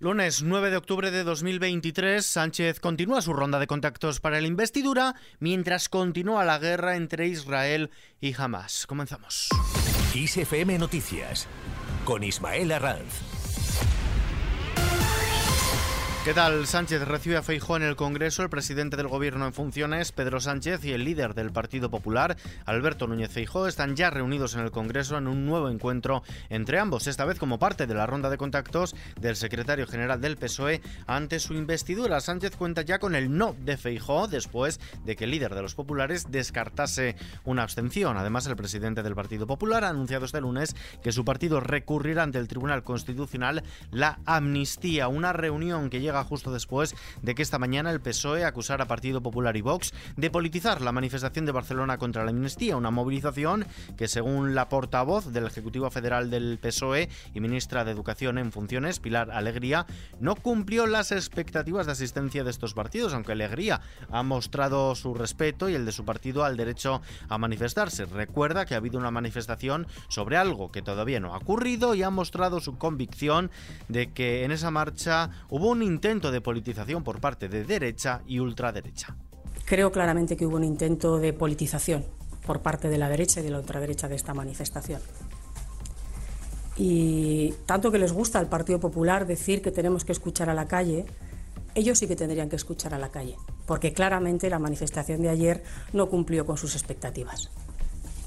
Lunes 9 de octubre de 2023, Sánchez continúa su ronda de contactos para la investidura mientras continúa la guerra entre Israel y Hamas. Comenzamos. ISFM Noticias con Ismael Arranz. ¿Qué tal? Sánchez recibe a Feijó en el Congreso. El presidente del Gobierno en funciones, Pedro Sánchez, y el líder del Partido Popular, Alberto Núñez Feijó, están ya reunidos en el Congreso en un nuevo encuentro entre ambos, esta vez como parte de la ronda de contactos del secretario general del PSOE ante su investidura. Sánchez cuenta ya con el no de Feijó después de que el líder de los populares descartase una abstención. Además, el presidente del Partido Popular ha anunciado este lunes que su partido recurrirá ante el Tribunal Constitucional la amnistía, una reunión que llega justo después de que esta mañana el PSOE acusara a Partido Popular y Vox de politizar la manifestación de Barcelona contra la amnistía, una movilización que según la portavoz del Ejecutivo Federal del PSOE y ministra de Educación en funciones, Pilar Alegría, no cumplió las expectativas de asistencia de estos partidos, aunque Alegría ha mostrado su respeto y el de su partido al derecho a manifestarse. Recuerda que ha habido una manifestación sobre algo que todavía no ha ocurrido y ha mostrado su convicción de que en esa marcha hubo un intento de politización por parte de derecha y ultraderecha. Creo claramente que hubo un intento de politización por parte de la derecha y de la ultraderecha de esta manifestación. Y tanto que les gusta al Partido Popular decir que tenemos que escuchar a la calle, ellos sí que tendrían que escuchar a la calle, porque claramente la manifestación de ayer no cumplió con sus expectativas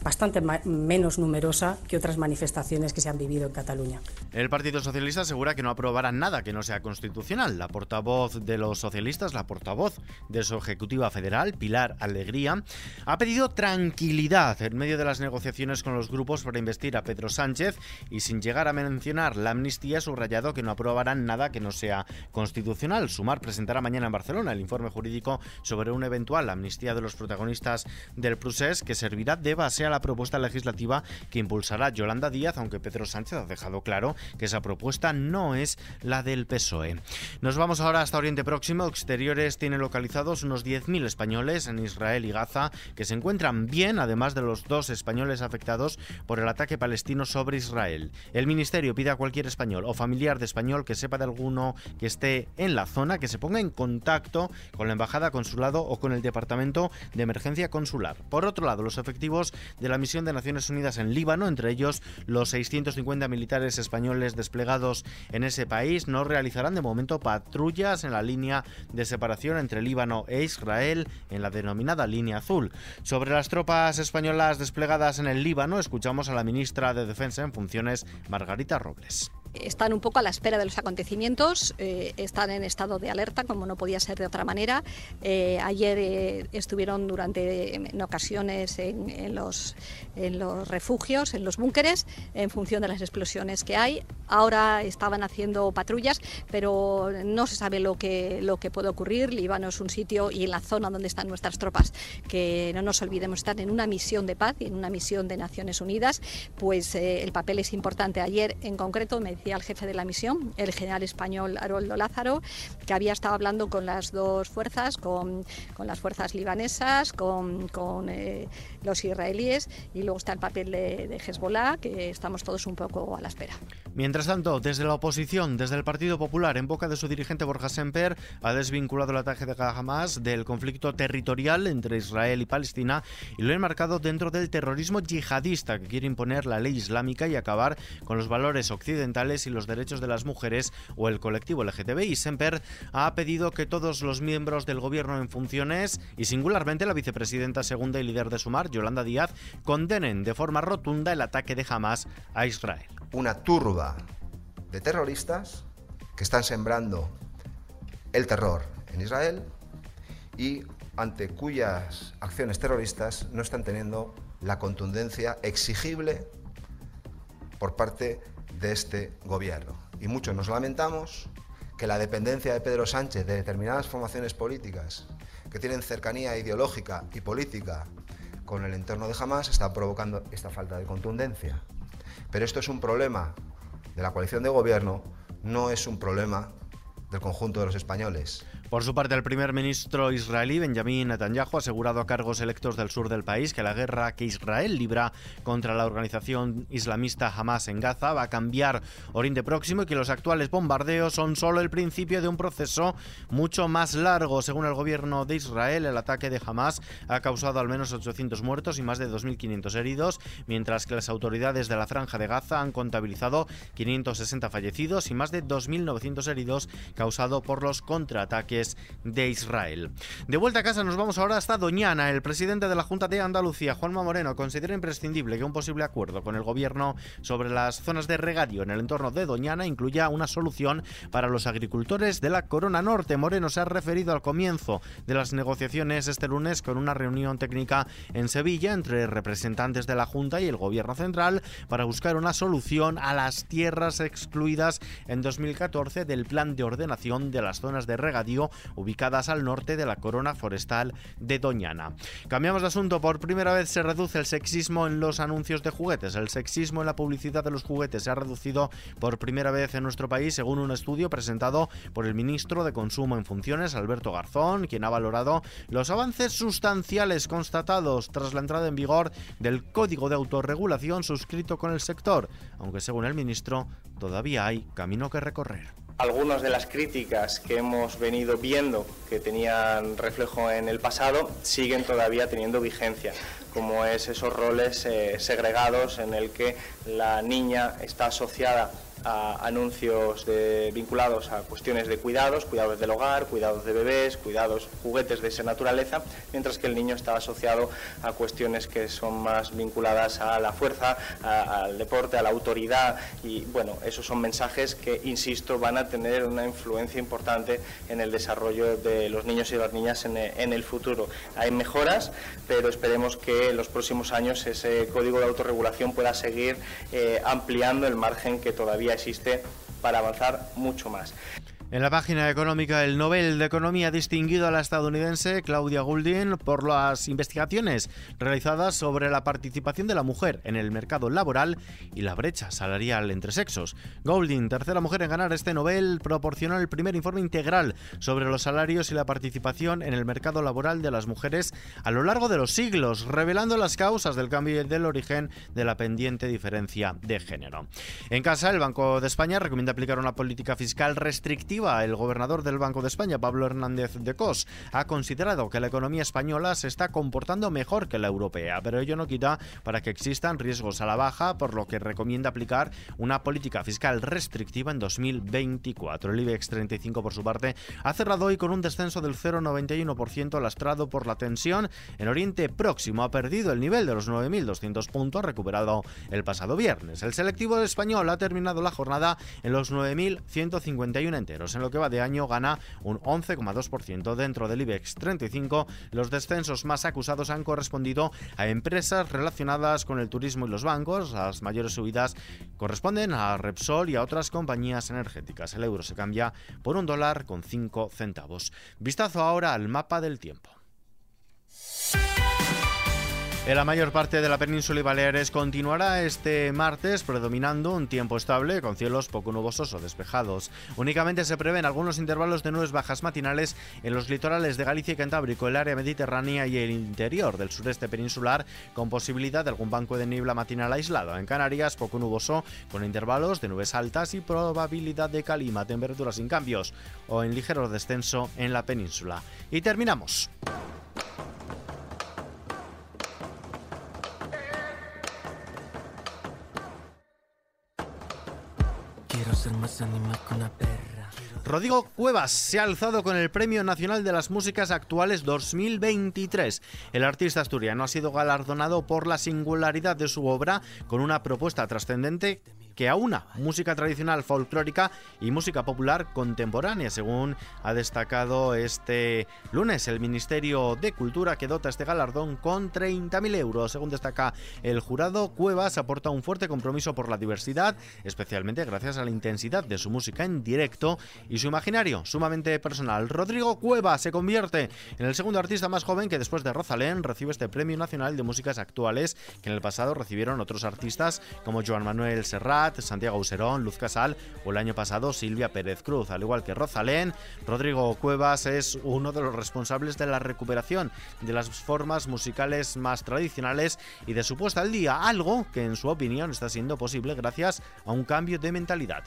bastante menos numerosa que otras manifestaciones que se han vivido en Cataluña. El Partido Socialista asegura que no aprobará nada que no sea constitucional. La portavoz de los socialistas, la portavoz de su Ejecutiva Federal, Pilar Alegría, ha pedido tranquilidad en medio de las negociaciones con los grupos para investir a Pedro Sánchez y sin llegar a mencionar la amnistía, ha subrayado que no aprobarán nada que no sea constitucional. Sumar presentará mañana en Barcelona el informe jurídico sobre una eventual amnistía de los protagonistas del procés que servirá de base a la propuesta legislativa que impulsará Yolanda Díaz, aunque Pedro Sánchez ha dejado claro que esa propuesta no es la del PSOE. Nos vamos ahora hasta Oriente Próximo. Exteriores tiene localizados unos 10.000 españoles en Israel y Gaza que se encuentran bien, además de los dos españoles afectados por el ataque palestino sobre Israel. El ministerio pide a cualquier español o familiar de español que sepa de alguno que esté en la zona que se ponga en contacto con la embajada consulado o con el departamento de emergencia consular. Por otro lado, los efectivos de la misión de Naciones Unidas en Líbano, entre ellos los 650 militares españoles desplegados en ese país, no realizarán de momento patrullas en la línea de separación entre Líbano e Israel, en la denominada línea azul. Sobre las tropas españolas desplegadas en el Líbano, escuchamos a la ministra de Defensa en funciones, Margarita Robles están un poco a la espera de los acontecimientos, eh, están en estado de alerta, como no podía ser de otra manera. Eh, ayer eh, estuvieron durante, en ocasiones, en, los, en los refugios, en los búnkeres, en función de las explosiones que hay. Ahora estaban haciendo patrullas, pero no se sabe lo que, lo que puede ocurrir. Líbano es un sitio y en la zona donde están nuestras tropas, que no nos olvidemos, están en una misión de paz y en una misión de Naciones Unidas, pues el papel es importante. Ayer, en concreto, me decía el jefe de la misión, el general español Haroldo Lázaro, que había estado hablando con las dos fuerzas, con, las fuerzas libanesas, con, con eh, los israelíes, y luego está el papel de, de Hezbollah, que estamos todos un poco a la espera. Mientras tanto, desde la oposición, desde el Partido Popular, en boca de su dirigente Borja Semper, ha desvinculado el ataque de Hamas del conflicto territorial entre Israel y Palestina y lo ha enmarcado dentro del terrorismo yihadista que quiere imponer la ley islámica y acabar con los valores occidentales y los derechos de las mujeres o el colectivo LGTBI. Semper ha pedido que todos los miembros del gobierno en funciones y singularmente la vicepresidenta segunda y líder de Sumar, Yolanda Díaz, condenen de forma rotunda el ataque de Hamas a Israel. Una turba de terroristas que están sembrando el terror en Israel y ante cuyas acciones terroristas no están teniendo la contundencia exigible por parte de este gobierno. Y muchos nos lamentamos que la dependencia de Pedro Sánchez de determinadas formaciones políticas que tienen cercanía ideológica y política con el entorno de Hamas está provocando esta falta de contundencia. Pero esto es un problema de la coalición de gobierno, no es un problema del conjunto de los españoles. Por su parte, el primer ministro israelí Benjamin Netanyahu ha asegurado a cargos electos del sur del país que la guerra que Israel libra contra la organización islamista Hamas en Gaza va a cambiar Oriente Próximo y que los actuales bombardeos son solo el principio de un proceso mucho más largo. Según el gobierno de Israel, el ataque de Hamas ha causado al menos 800 muertos y más de 2.500 heridos, mientras que las autoridades de la franja de Gaza han contabilizado 560 fallecidos y más de 2.900 heridos causados por los contraataques de Israel. De vuelta a casa nos vamos ahora hasta Doñana. El presidente de la Junta de Andalucía, Juanma Moreno, considera imprescindible que un posible acuerdo con el gobierno sobre las zonas de regadío en el entorno de Doñana incluya una solución para los agricultores de la Corona Norte. Moreno se ha referido al comienzo de las negociaciones este lunes con una reunión técnica en Sevilla entre representantes de la Junta y el gobierno central para buscar una solución a las tierras excluidas en 2014 del plan de ordenación de las zonas de regadío ubicadas al norte de la corona forestal de Doñana. Cambiamos de asunto, por primera vez se reduce el sexismo en los anuncios de juguetes. El sexismo en la publicidad de los juguetes se ha reducido por primera vez en nuestro país, según un estudio presentado por el ministro de Consumo en funciones, Alberto Garzón, quien ha valorado los avances sustanciales constatados tras la entrada en vigor del Código de Autorregulación suscrito con el sector, aunque según el ministro todavía hay camino que recorrer algunas de las críticas que hemos venido viendo que tenían reflejo en el pasado siguen todavía teniendo vigencia, como es esos roles eh, segregados en el que la niña está asociada a anuncios vinculados a cuestiones de cuidados, cuidados del hogar, cuidados de bebés, cuidados, juguetes de esa naturaleza, mientras que el niño está asociado a cuestiones que son más vinculadas a la fuerza, al deporte, a la autoridad y bueno, esos son mensajes que, insisto, van a tener una influencia importante en el desarrollo de los niños y las niñas en, el futuro. Hay mejoras, pero esperemos que en los próximos años ese código de autorregulación pueda seguir eh, ampliando el margen que todavía existe para avanzar mucho más. En la página económica, el Nobel de Economía distinguido a la estadounidense Claudia Goulding por las investigaciones realizadas sobre la participación de la mujer en el mercado laboral y la brecha salarial entre sexos. Goulding, tercera mujer en ganar este Nobel, proporcionó el primer informe integral sobre los salarios y la participación en el mercado laboral de las mujeres a lo largo de los siglos, revelando las causas del cambio y del origen de la pendiente diferencia de género. En casa, el Banco de España recomienda aplicar una política fiscal restrictiva el gobernador del Banco de España, Pablo Hernández de Cos, ha considerado que la economía española se está comportando mejor que la europea, pero ello no quita para que existan riesgos a la baja, por lo que recomienda aplicar una política fiscal restrictiva en 2024. El IBEX 35, por su parte, ha cerrado hoy con un descenso del 0,91% lastrado por la tensión en Oriente Próximo. Ha perdido el nivel de los 9.200 puntos recuperado el pasado viernes. El selectivo español ha terminado la jornada en los 9.151 enteros en lo que va de año gana un 11,2%. Dentro del IBEX 35, los descensos más acusados han correspondido a empresas relacionadas con el turismo y los bancos. Las mayores subidas corresponden a Repsol y a otras compañías energéticas. El euro se cambia por un dólar con 5 centavos. Vistazo ahora al mapa del tiempo. La mayor parte de la península y Baleares continuará este martes predominando un tiempo estable con cielos poco nubosos o despejados. Únicamente se prevén algunos intervalos de nubes bajas matinales en los litorales de Galicia y Cantábrico, el área mediterránea y el interior del sureste peninsular con posibilidad de algún banco de niebla matinal aislado. En Canarias poco nuboso con intervalos de nubes altas y probabilidad de calima, temperaturas sin cambios o en ligero descenso en la península. Y terminamos. Mas anima con la perra Rodrigo Cuevas se ha alzado con el Premio Nacional de las Músicas Actuales 2023. El artista asturiano ha sido galardonado por la singularidad de su obra con una propuesta trascendente que aúna música tradicional folclórica y música popular contemporánea, según ha destacado este lunes el Ministerio de Cultura que dota este galardón con 30.000 euros. Según destaca el jurado, Cuevas aporta un fuerte compromiso por la diversidad, especialmente gracias a la intensidad de su música en directo y su imaginario sumamente personal. Rodrigo Cuevas se convierte en el segundo artista más joven que después de Rosalén recibe este Premio Nacional de Músicas Actuales que en el pasado recibieron otros artistas como Joan Manuel Serrat, Santiago Userón, Luz Casal o el año pasado Silvia Pérez Cruz. Al igual que Rosalén, Rodrigo Cuevas es uno de los responsables de la recuperación de las formas musicales más tradicionales y de su puesta al día, algo que en su opinión está siendo posible gracias a un cambio de mentalidad.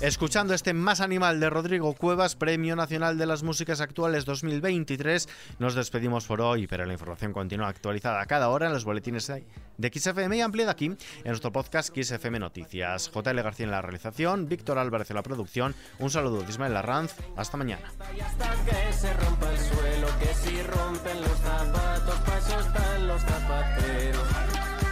Escuchando este Más Animal de Rodrigo Cuevas, Premio Nacional de las Músicas Actuales 2023, nos despedimos por hoy, pero la información continúa actualizada cada hora en los boletines de XFM y ampliada aquí en nuestro podcast XFM Noticias. JL García en la realización, Víctor Álvarez en la producción. Un saludo de Ismael Arranz. Hasta mañana. los zapateros.